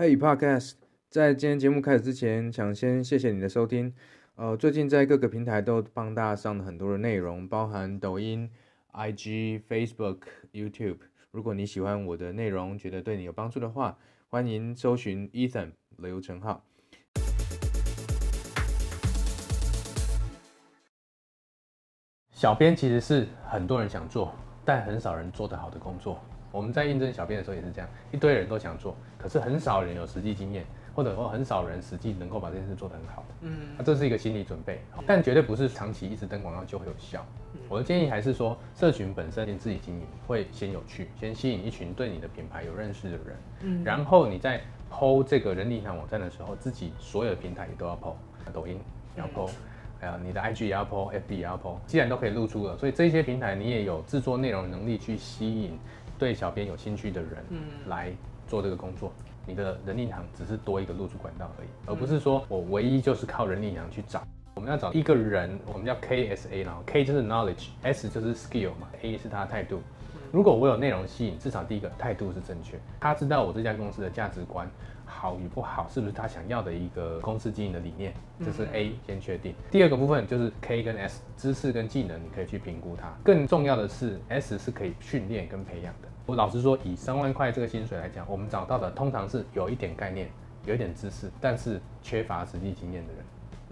Hey Podcast，在今天节目开始之前，想先谢谢你的收听。呃，最近在各个平台都帮大家上了很多的内容，包含抖音、IG、Facebook、YouTube。如果你喜欢我的内容，觉得对你有帮助的话，欢迎搜寻 Ethan 刘成浩。小编其实是很多人想做，但很少人做得好的工作。我们在应征小编的时候也是这样，一堆人都想做，可是很少人有实际经验，或者说很少人实际能够把这件事做得很好。嗯，那这是一个心理准备，但绝对不是长期一直登广告就会有效。我的建议还是说，社群本身自己经营会先有趣，先吸引一群对你的品牌有认识的人。嗯，然后你在 PO 这个人力银行网站的时候，自己所有的平台也都要 PO，抖音也要 PO，还有你的 IG 也要 PO，FB 也要 PO，既然都可以露出了，所以这些平台你也有制作内容能力去吸引。对小编有兴趣的人，嗯，来做这个工作，你的人力银行只是多一个入驻管道而已，而不是说我唯一就是靠人力银行去找。我们要找一个人，我们叫 KSA，然后 K 就是 knowledge，S 就是 skill 嘛，A 是他的态度。如果我有内容吸引，至少第一个态度是正确，他知道我这家公司的价值观好与不好，是不是他想要的一个公司经营的理念，这是 A 先确定。第二个部分就是 K 跟 S，知识跟技能你可以去评估它。更重要的是 S 是可以训练跟培养的。我老实说，以三万块这个薪水来讲，我们找到的通常是有一点概念、有一点知识，但是缺乏实际经验的人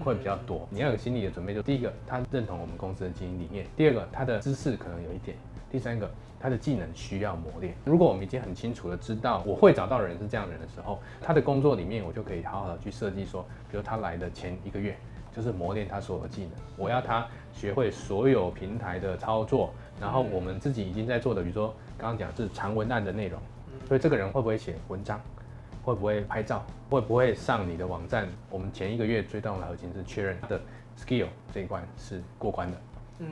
会比较多。你要有心理的准备，就第一个，他认同我们公司的经营理念；第二个，他的知识可能有一点；第三个。他的技能需要磨练。如果我们已经很清楚的知道我会找到的人是这样的人的时候，他的工作里面我就可以好好的去设计说，比如他来的前一个月就是磨练他所有的技能，我要他学会所有平台的操作，然后我们自己已经在做的，比如说刚刚讲是长文案的内容，所以这个人会不会写文章，会不会拍照，会不会上你的网站，我们前一个月最重要的核心是确认他的 skill 这一关是过关的。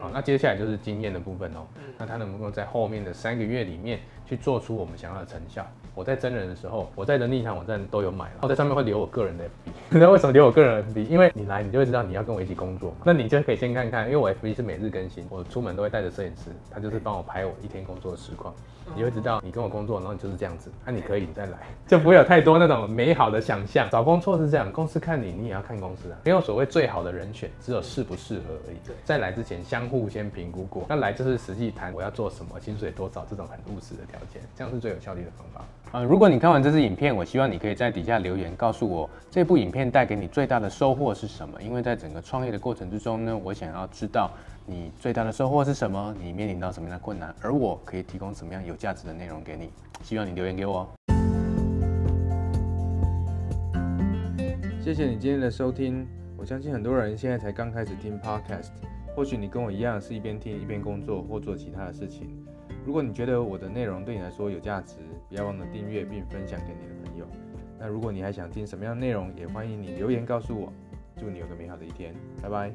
好，那接下来就是经验的部分哦。那他能不能在后面的三个月里面去做出我们想要的成效？我在真人的时候，我在人力银行网站都有买了，我在上面会留我个人的 FB。那为什么留我个人的 FB？因为你来，你就会知道你要跟我一起工作嘛。那你就可以先看看，因为我 FB 是每日更新，我出门都会带着摄影师，他就是帮我拍我一天工作的实况。你会知道你跟我工作，然后你就是这样子。那、啊、你可以你再来，就不会有太多那种美好的想象。找工作是这样，公司看你，你也要看公司啊。没有所谓最好的人选，只有适不适合而已。在来之前相互先评估过，那来就是实际谈我要做什么，薪水多少这种很务实的条件，这样是最有效率的方法。啊，如果你看完这支影片，我希望你可以在底下留言告诉我这部影片带给你最大的收获是什么？因为在整个创业的过程之中呢，我想要知道你最大的收获是什么，你面临到什么样的困难，而我可以提供什么样有价值的内容给你。希望你留言给我。谢谢你今天的收听，我相信很多人现在才刚开始听 Podcast，或许你跟我一样是一边听一边工作或做其他的事情。如果你觉得我的内容对你来说有价值，不要忘了订阅并分享给你的朋友。那如果你还想听什么样的内容，也欢迎你留言告诉我。祝你有个美好的一天，拜拜。